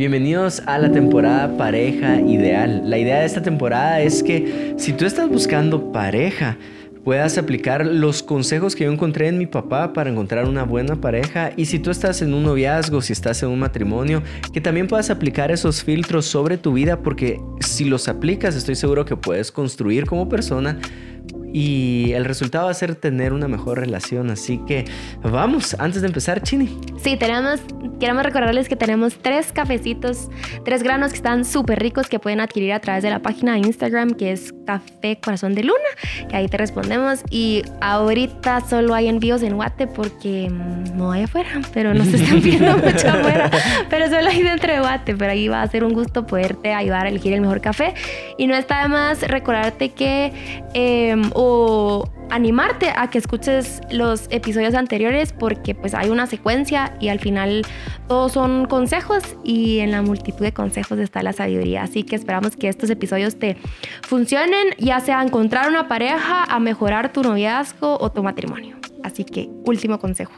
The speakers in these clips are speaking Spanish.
Bienvenidos a la temporada Pareja Ideal. La idea de esta temporada es que si tú estás buscando pareja, puedas aplicar los consejos que yo encontré en mi papá para encontrar una buena pareja y si tú estás en un noviazgo, si estás en un matrimonio, que también puedas aplicar esos filtros sobre tu vida porque si los aplicas estoy seguro que puedes construir como persona y el resultado va a ser tener una mejor relación. Así que vamos, antes de empezar, Chini. Sí, tenemos, queremos recordarles que tenemos tres cafecitos, tres granos que están súper ricos que pueden adquirir a través de la página de Instagram que es Café Corazón de Luna, que ahí te respondemos. Y ahorita solo hay envíos en Guate porque mm, no hay afuera, pero nos están pidiendo mucho afuera. Pero solo hay dentro de Guate, pero ahí va a ser un gusto poderte ayudar a elegir el mejor café. Y no está de más recordarte que... Eh, o animarte a que escuches los episodios anteriores porque pues hay una secuencia y al final todos son consejos y en la multitud de consejos está la sabiduría. Así que esperamos que estos episodios te funcionen, ya sea encontrar una pareja, a mejorar tu noviazgo o tu matrimonio. Así que último consejo.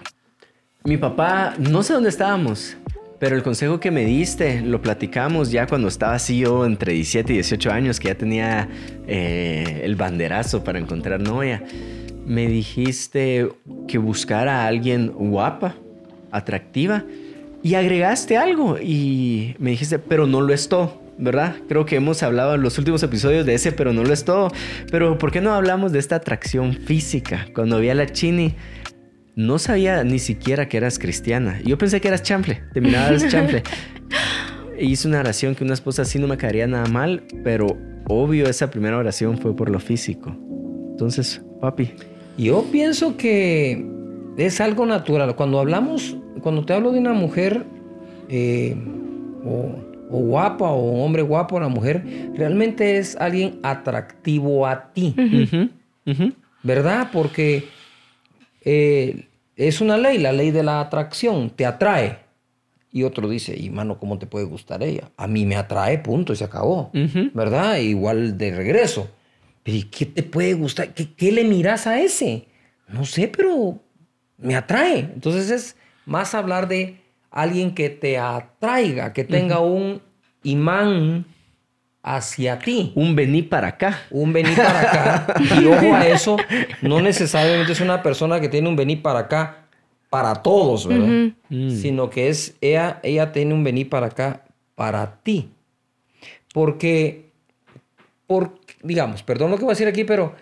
Mi papá, no sé dónde estábamos, pero el consejo que me diste, lo platicamos ya cuando estaba así yo entre 17 y 18 años, que ya tenía eh, el banderazo para encontrar novia. Me dijiste que buscara a alguien guapa, atractiva, y agregaste algo y me dijiste, pero no lo es todo. ¿verdad? Creo que hemos hablado en los últimos episodios de ese, pero no lo es todo. Pero ¿por qué no hablamos de esta atracción física? Cuando vi a la Chini, no sabía ni siquiera que eras cristiana. Yo pensé que eras chample, te mirabas chample. Hice una oración que una esposa así no me caería nada mal, pero obvio esa primera oración fue por lo físico. Entonces, papi. Yo pienso que es algo natural. Cuando hablamos, cuando te hablo de una mujer eh, o, guapa o un hombre guapo, una mujer, realmente es alguien atractivo a ti. ¿Verdad? Porque eh, es una ley, la ley de la atracción, te atrae. Y otro dice, y mano, ¿cómo te puede gustar ella? A mí me atrae, punto, y se acabó. ¿Verdad? Igual de regreso. Pero qué te puede gustar? ¿Qué, le miras a ese? No sé, pero me atrae. Entonces es más hablar de alguien que te atraiga, que tenga un imán hacia ti. Un vení para acá. Un vení para acá. y ojo a eso, no necesariamente es una persona que tiene un vení para acá para todos, ¿verdad? Mm. Sino que es, ella, ella tiene un vení para acá para ti. Porque, por, digamos, perdón lo que voy a decir aquí, pero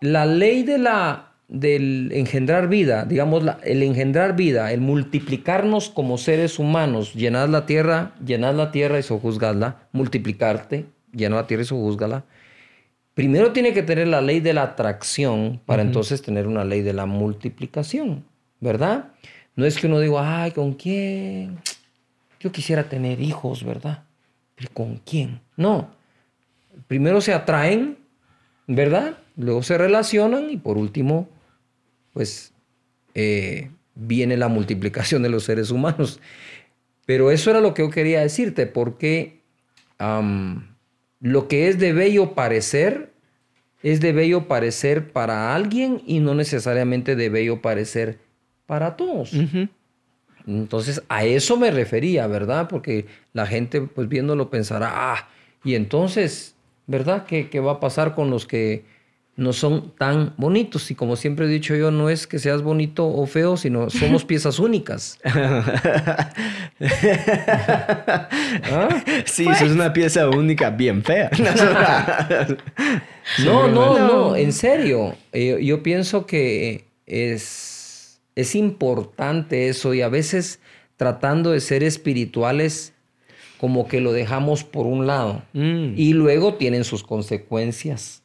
la ley de la del engendrar vida, digamos, el engendrar vida, el multiplicarnos como seres humanos, llenar la tierra, llenar la tierra y sojuzgarla, multiplicarte, llenar la tierra y sojuzgarla. Primero tiene que tener la ley de la atracción para entonces tener una ley de la multiplicación, ¿verdad? No es que uno diga, ay, ¿con quién? Yo quisiera tener hijos, ¿verdad? ¿Pero con quién? No. Primero se atraen, ¿verdad? Luego se relacionan y por último pues eh, viene la multiplicación de los seres humanos. Pero eso era lo que yo quería decirte, porque lo que es de bello parecer, es de bello parecer para alguien y no necesariamente de bello parecer para todos. Entonces, a eso me refería, ¿verdad? Porque la gente, pues viéndolo, pensará, ah, y entonces, ¿verdad? qué va a pasar con los que no son tan bonitos. Y como siempre he dicho yo, no es que seas bonito o feo, sino somos piezas únicas. ¿Ah? Sí, es una pieza única bien fea. no, no, no, en serio. Eh, yo pienso que es, es importante eso y a veces tratando de ser espirituales como que lo dejamos por un lado mm. y luego tienen sus consecuencias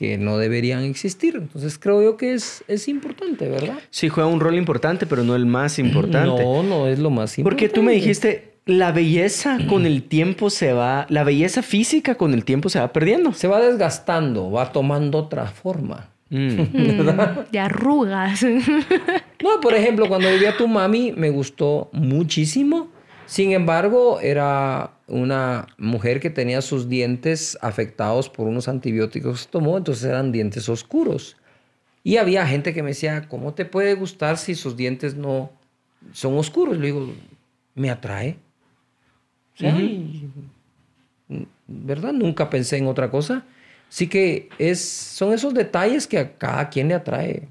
que no deberían existir. Entonces creo yo que es, es importante, ¿verdad? Sí, juega un rol importante, pero no el más importante. No, no es lo más importante. Porque tú me dijiste, la belleza con el tiempo se va, la belleza física con el tiempo se va perdiendo. Se va desgastando, va tomando otra forma. Mm. de arrugas. no, por ejemplo, cuando vivía tu mami me gustó muchísimo. Sin embargo, era una mujer que tenía sus dientes afectados por unos antibióticos que tomó, entonces eran dientes oscuros. Y había gente que me decía, ¿cómo te puede gustar si sus dientes no son oscuros? Le digo, me atrae. ¿Verdad? Nunca pensé en otra cosa. Sí que es, son esos detalles que a cada quien le atrae.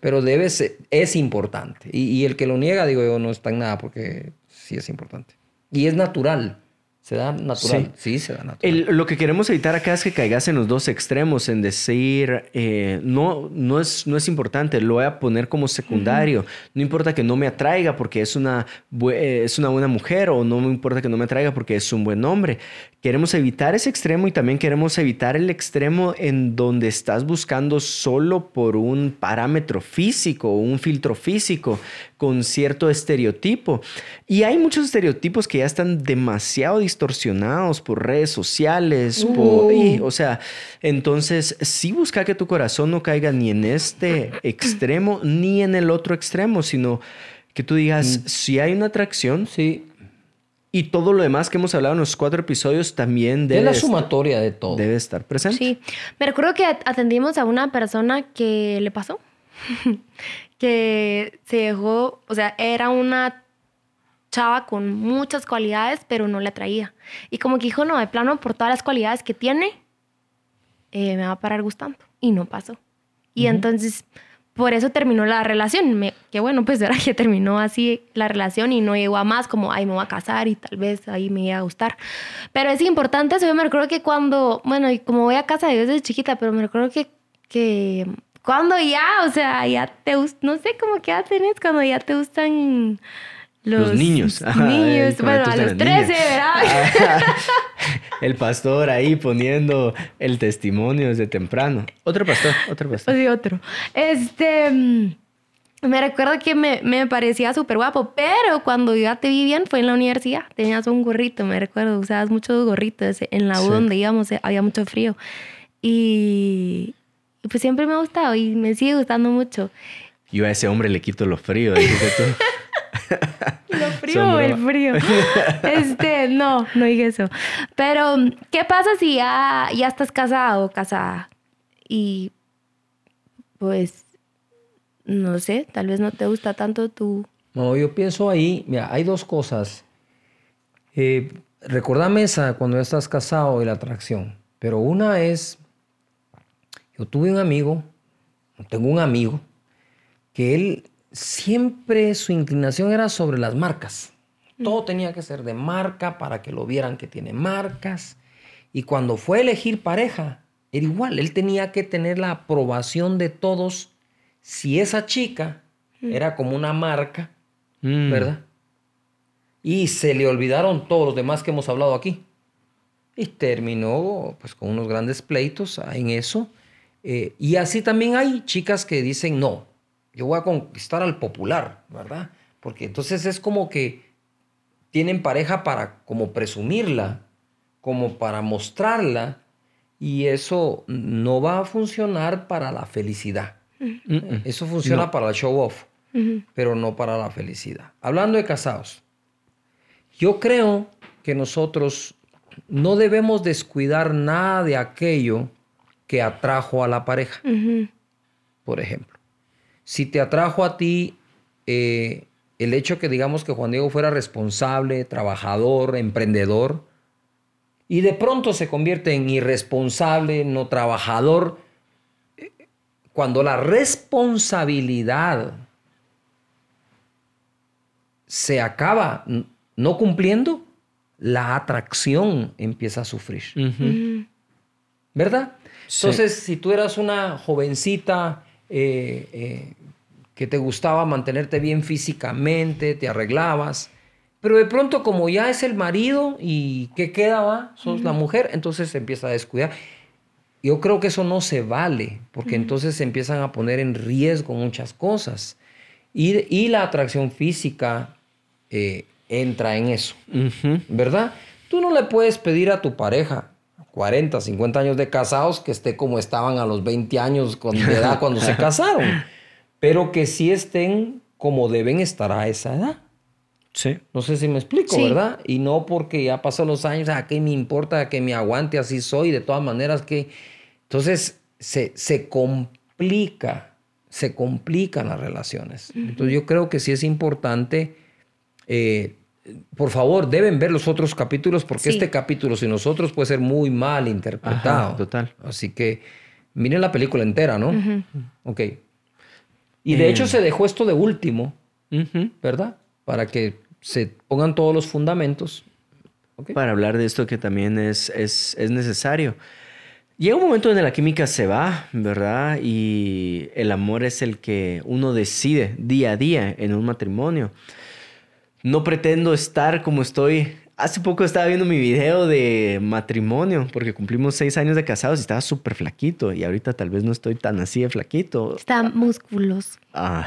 Pero debe ser, es importante. Y, y, el que lo niega, digo yo, no está en nada porque sí es importante. Y es natural. Se da natural. Sí, se da natural. lo que queremos evitar acá es que caigas en los dos extremos, en decir, eh, no, no, es, no es importante, lo voy a poner como secundario. No importa que no me atraiga porque es una, es una buena mujer o no me importa que no me atraiga porque es un buen hombre. Queremos evitar ese extremo y también queremos evitar el extremo en donde estás buscando solo por un parámetro físico o un filtro físico con cierto estereotipo. Y hay muchos estereotipos que ya están demasiado distorsionados por redes sociales, por, o sea, entonces sí busca que tu corazón no caiga ni en este extremo ni en el otro extremo, sino que tú digas, mm. si hay una atracción, sí, y todo lo demás que hemos hablado en los cuatro episodios también debe... Es la sumatoria de todo. Debe estar presente. Sí. Me recuerdo que atendimos a una persona que le pasó. que se dejó... O sea, era una chava con muchas cualidades, pero no le atraía. Y como que dijo, no, de plano, por todas las cualidades que tiene, eh, me va a parar gustando. Y no pasó. Y entonces por eso terminó la relación. Me, que bueno, pues era que terminó así la relación y no llegó a más, como, ay, me voy a casar y tal vez ahí me iba a gustar. Pero es importante eso. Yo me recuerdo que cuando, bueno, y como voy a casa de desde chiquita, pero me recuerdo que, que cuando ya, o sea, ya te no sé cómo que tenés cuando ya te gustan los, niños. niños, bueno, a los 13, ¿verdad? el pastor ahí poniendo el testimonio desde temprano. Otro pastor, otro pastor. Sí, otro. Este, mm, me recuerdo que me, me parecía súper guapo, pero cuando yo ya te vi bien fue en la universidad. Tenías un gorrito, me recuerdo, usabas muchos gorritos. En la U donde íbamos eh, había mucho frío. Y, pues siempre me ha gustado y me sigue gustando mucho. Yo a ese hombre le quito lo frío, ¿Lo frío o el frío? Este, no, no dije eso. Pero, ¿qué pasa si ya, ya estás casado o casada? Y, pues, no sé, tal vez no te gusta tanto tu... No, yo pienso ahí, mira, hay dos cosas. Eh, recordame esa cuando ya estás casado y la atracción. Pero una es, yo tuve un amigo, tengo un amigo, que él siempre su inclinación era sobre las marcas. Todo tenía que ser de marca para que lo vieran que tiene marcas. Y cuando fue a elegir pareja, era igual. Él tenía que tener la aprobación de todos si esa chica era como una marca, mm. ¿verdad? Y se le olvidaron todos los demás que hemos hablado aquí. Y terminó pues con unos grandes pleitos en eso. Eh, y así también hay chicas que dicen, no, yo voy a conquistar al popular, ¿verdad? Porque entonces es como que tienen pareja para como presumirla, como para mostrarla, y eso no va a funcionar para la felicidad. Eso funciona para el show off, pero no para la felicidad. Hablando de casados, yo creo que nosotros no debemos descuidar nada de aquello que atrajo a la pareja. Por ejemplo, si te atrajo a ti eh, el hecho que digamos que Juan Diego fuera responsable, trabajador, emprendedor, y de pronto se convierte en irresponsable, no trabajador, cuando la responsabilidad se acaba no cumpliendo, la atracción empieza a sufrir. ¿Verdad? Entonces, si tú eras una jovencita eh, eh, que te gustaba mantenerte bien físicamente, te arreglabas, pero de pronto como ya es el marido y ¿qué queda? Va? Sos la mujer, entonces se empieza a descuidar. Yo creo que eso no se vale, porque entonces se empiezan a poner en riesgo muchas cosas. Y, la atracción física eh, entra en eso, ¿verdad? Tú no le puedes pedir a tu pareja 40, 50 años de casados que esté como estaban a los 20 años de edad cuando se casaron pero que sí estén como deben estar a esa edad. Sí. No sé si me explico, ¿verdad? Y no porque ya pasan los años, ¿a qué me importa que me aguante? Así soy, de todas maneras que... Entonces se, se complica, se complican las relaciones. Entonces yo creo que sí es importante eh, por favor, deben ver los otros capítulos porque este capítulo sin nosotros puede ser muy mal interpretado. total. Así que miren la película entera, ¿no? Ok. Y de hecho eh. se dejó esto de último, ¿verdad? Para que se pongan todos los fundamentos. Para hablar de esto que también es, es, es necesario. Llega un momento donde la química se va, ¿verdad? Y el amor es el que uno decide día a día en un matrimonio. No pretendo estar como estoy. Hace poco estaba viendo mi video de matrimonio, porque cumplimos seis años de casados y estaba súper flaquito. Y ahorita tal vez no estoy tan así de flaquito. Está músculos. Ah.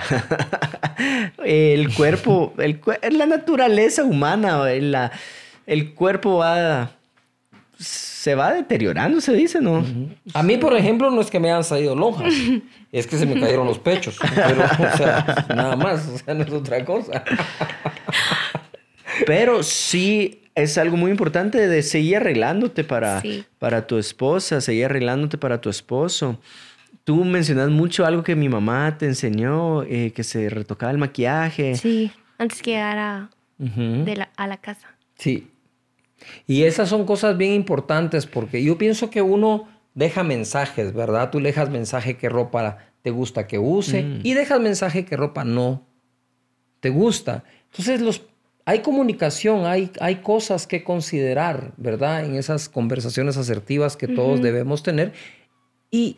el cuerpo, el, la naturaleza humana, la, el cuerpo va se va deteriorando, se dice, ¿no? A mí, por ejemplo, no es que me hayan salido lonjas, es que se me cayeron los pechos. Pero, o sea, nada más, o sea, no es otra cosa. Pero sí es algo muy importante de seguir arreglándote para, para tu esposa, seguir arreglándote para tu esposo. Tú mencionas mucho algo que mi mamá te enseñó, eh, que se retocaba el maquillaje. Sí, antes que llegara de la, a la casa. Sí, y esas son cosas bien importantes porque yo pienso que uno deja mensajes, ¿verdad? Tú dejas mensaje que ropa te gusta que use mm. y dejas mensaje que ropa no te gusta. Entonces los, hay comunicación, hay, hay cosas que considerar, ¿verdad? En esas conversaciones asertivas que todos debemos tener. Y,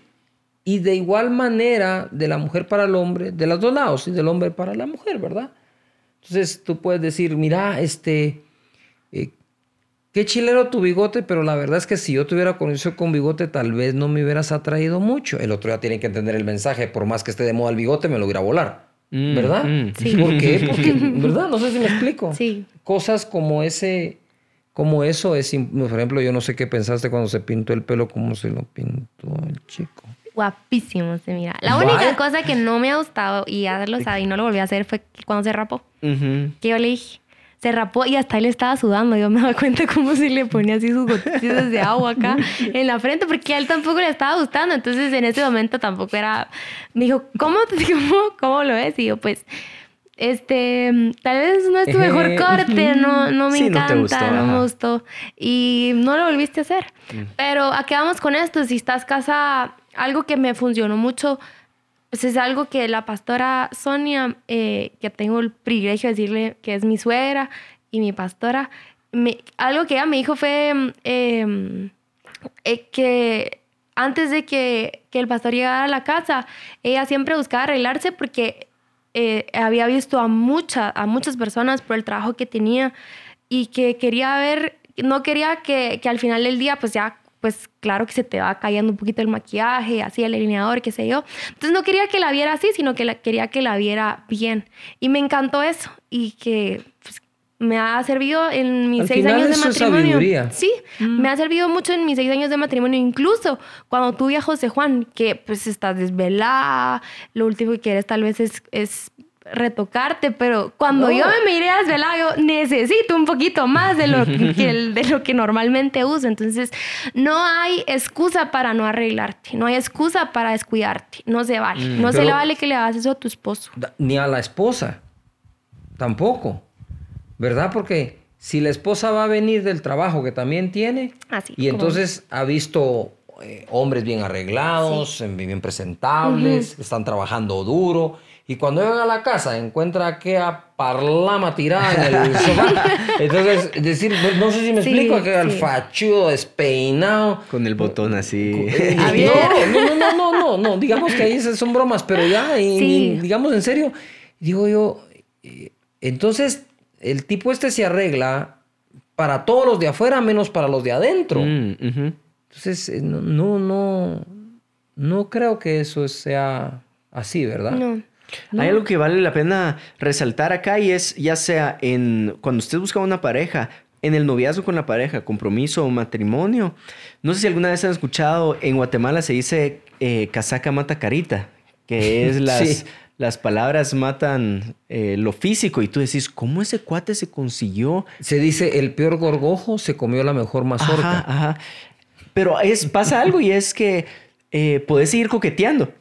y de igual manera, de la mujer para el hombre, de los dos lados, y del hombre para la mujer, ¿verdad? Entonces tú puedes decir, mira, este, qué chilero tu bigote, pero la verdad es que si yo tuviera conocido con bigote, tal vez no me hubieras atraído mucho. El otro ya tiene que entender el mensaje, por más que esté de moda el bigote, me lo hubiera a volar. Mm, ¿Verdad? Mm. Sí. ¿Por qué? Porque, ¿verdad? No sé si me explico. Sí. Cosas como ese, como eso es, por ejemplo, yo no sé qué pensaste cuando se pintó el pelo, cómo se lo pintó el chico. Guapísimo se mira. La única cosa que no me ha gustado, y ya lo sabe y no lo volví a hacer, fue cuando se rapó. Que yo le dije, se rapó y hasta él estaba sudando. Yo me doy cuenta cómo si le ponía así sus gotitas de agua acá en la frente, porque a él tampoco le estaba gustando. Entonces en ese momento tampoco era. Me dijo, ¿cómo, cómo, cómo lo ves? Y yo, pues. Este, tal vez no es tu mejor corte, no, no me encanta, no, me gustó. Y no lo volviste a hacer. Mm. Pero ¿a qué vamos con esto? Si estás casa, algo que me funcionó mucho pues es algo que la pastora Sonia, eh, que tengo el privilegio de decirle que es mi suegra y mi pastora, me, algo que ella me dijo fue em, eh, que antes de que, que, el pastor llegara a la casa, ella siempre buscaba arreglarse porque eh, había visto a, mucha, a muchas personas por el trabajo que tenía y que quería ver, no quería que, que al final del día pues ya pues claro que se te va cayendo un poquito el maquillaje, así el alineador, qué sé yo. Entonces no quería que la viera así, sino que la, quería que la viera bien. Y me encantó eso y que pues, me ha servido en mis seis años de matrimonio. sí, mm. me ha servido mucho en mis seis años de matrimonio, incluso cuando tú y a José Juan, que pues estás desvelada, lo último que quieres tal vez es, es retocarte, pero cuando yo me miré a yo necesito un poquito más de lo que, de lo que normalmente uso. Entonces, no hay excusa para no arreglarte, no hay excusa para descuidarte, no se vale. Mm, no se le vale que le hagas eso a tu esposo. Ni a la esposa, tampoco, ¿verdad? Porque si la esposa va a venir del trabajo que también tiene, y entonces ha visto eh, hombres bien arreglados, bien presentables, están trabajando duro y cuando llegan a la casa encuentra que a parlama tirada en el sofá. Entonces, decir, no sé si me explico, que el fachudo despeinado. Con el botón así. Eh, no, no, no, no, no, no, digamos que ahí son bromas, pero ya, y, digamos en serio, digo yo, eh, entonces el tipo este se arregla para todos los de afuera menos para los de adentro. Mm, entonces, eh, no, no, no creo que eso sea así, ¿verdad? No. Hay algo que vale la pena resaltar acá y es ya sea en cuando usted busca una pareja, en el noviazgo con la pareja, compromiso o matrimonio. No sé si alguna vez han escuchado, en Guatemala se dice eh, casaca mata carita, que es las, las palabras matan eh, lo físico y tú decís, ¿cómo ese cuate se consiguió? Se dice, el peor gorgojo se comió la mejor mazorca. Ajá, Pero es, pasa algo y es que eh, puedes seguir coqueteando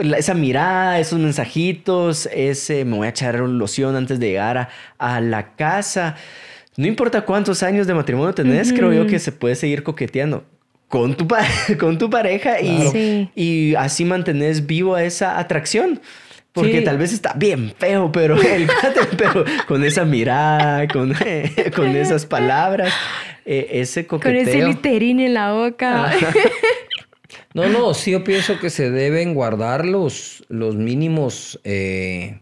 esa mirada, esos mensajitos, ese me voy a echar loción antes de llegar a, la casa. No importa cuántos años de matrimonio tenés, creo yo que se puede seguir coqueteando con tu, con tu pareja y, y así mantenés vivo esa atracción. Porque tal vez está bien feo, pero, el, pero con esa mirada, con, con esas palabras, eh, ese coqueteo. Con ese literín en la boca. No, no, sí yo pienso que se deben guardar los, los mínimos, eh,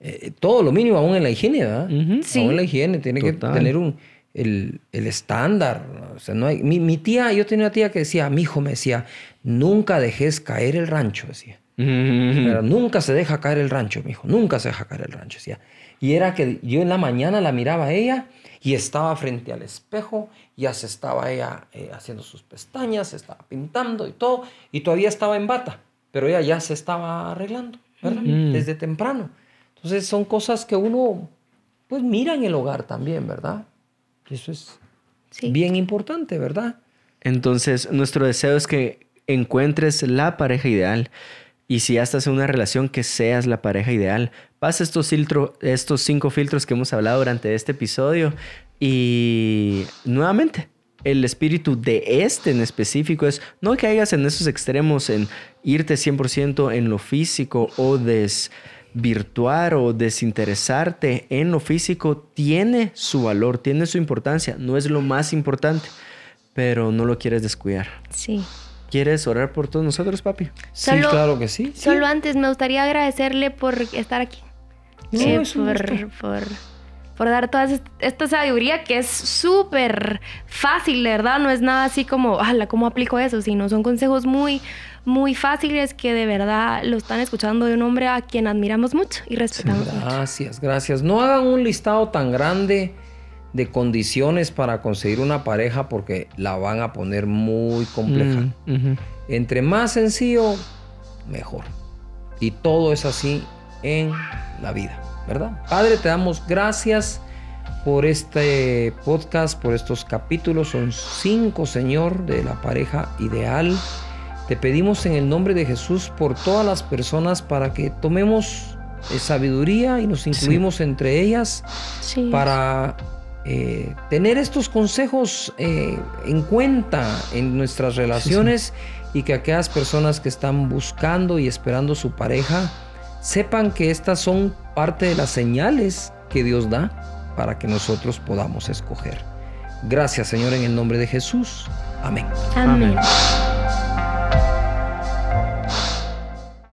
eh, todo lo mínimo, aún en la higiene, ¿verdad? sí. Aún en la higiene, tiene que tener un, el, estándar. O sea, no hay, mi, tía, yo tenía una tía que decía, mi hijo me decía, nunca dejes caer el rancho, decía. Pero nunca se deja caer el rancho, mi hijo, nunca se deja caer el rancho, decía. Y era que yo en la mañana la miraba a ella y estaba frente al espejo, ya se estaba ella eh, haciendo sus pestañas, se estaba pintando y todo, y todavía estaba en bata, pero ella ya se estaba arreglando, ¿verdad? Mm. Desde temprano. Entonces son cosas que uno, pues mira en el hogar también, ¿verdad? Eso es bien importante, ¿verdad? Entonces, nuestro deseo es que encuentres la pareja ideal. Y si ya estás en una relación, que seas la pareja ideal. Pasa estos, estos cinco filtros que hemos hablado durante este episodio. Y nuevamente, el espíritu de este en específico es no caigas en esos extremos, en irte 100% en lo físico o desvirtuar o desinteresarte en lo físico. Tiene su valor, tiene su importancia. No es lo más importante, pero no lo quieres descuidar. Sí. ¿Quieres orar por todos nosotros, papi? sí, claro que sí. Solo antes me gustaría agradecerle por estar aquí. Eh, por, por, dar toda esta sabiduría que es súper fácil, de verdad. No es nada así como, ala, ¿cómo aplico eso? Sino son consejos muy, muy fáciles que de verdad lo están escuchando de un hombre a quien admiramos mucho y respetamos gracias, gracias. No hagan un listado tan grande de condiciones para conseguir una pareja porque la van a poner muy compleja. Mm, Entre más sencillo, mejor. Y todo es así en la vida, ¿verdad? Padre, te damos gracias por este podcast, por estos capítulos. Son cinco, Señor, de la pareja ideal. Te pedimos en el nombre de Jesús por todas las personas para que tomemos eh, sabiduría y nos incluimos entre ellas para eh, tener estos consejos eh, en cuenta en nuestras relaciones y que aquellas personas que están buscando y esperando su pareja sepan que estas son parte de las señales que Dios da para que nosotros podamos escoger. Gracias Señor en el nombre de Jesús. Amén. Amén.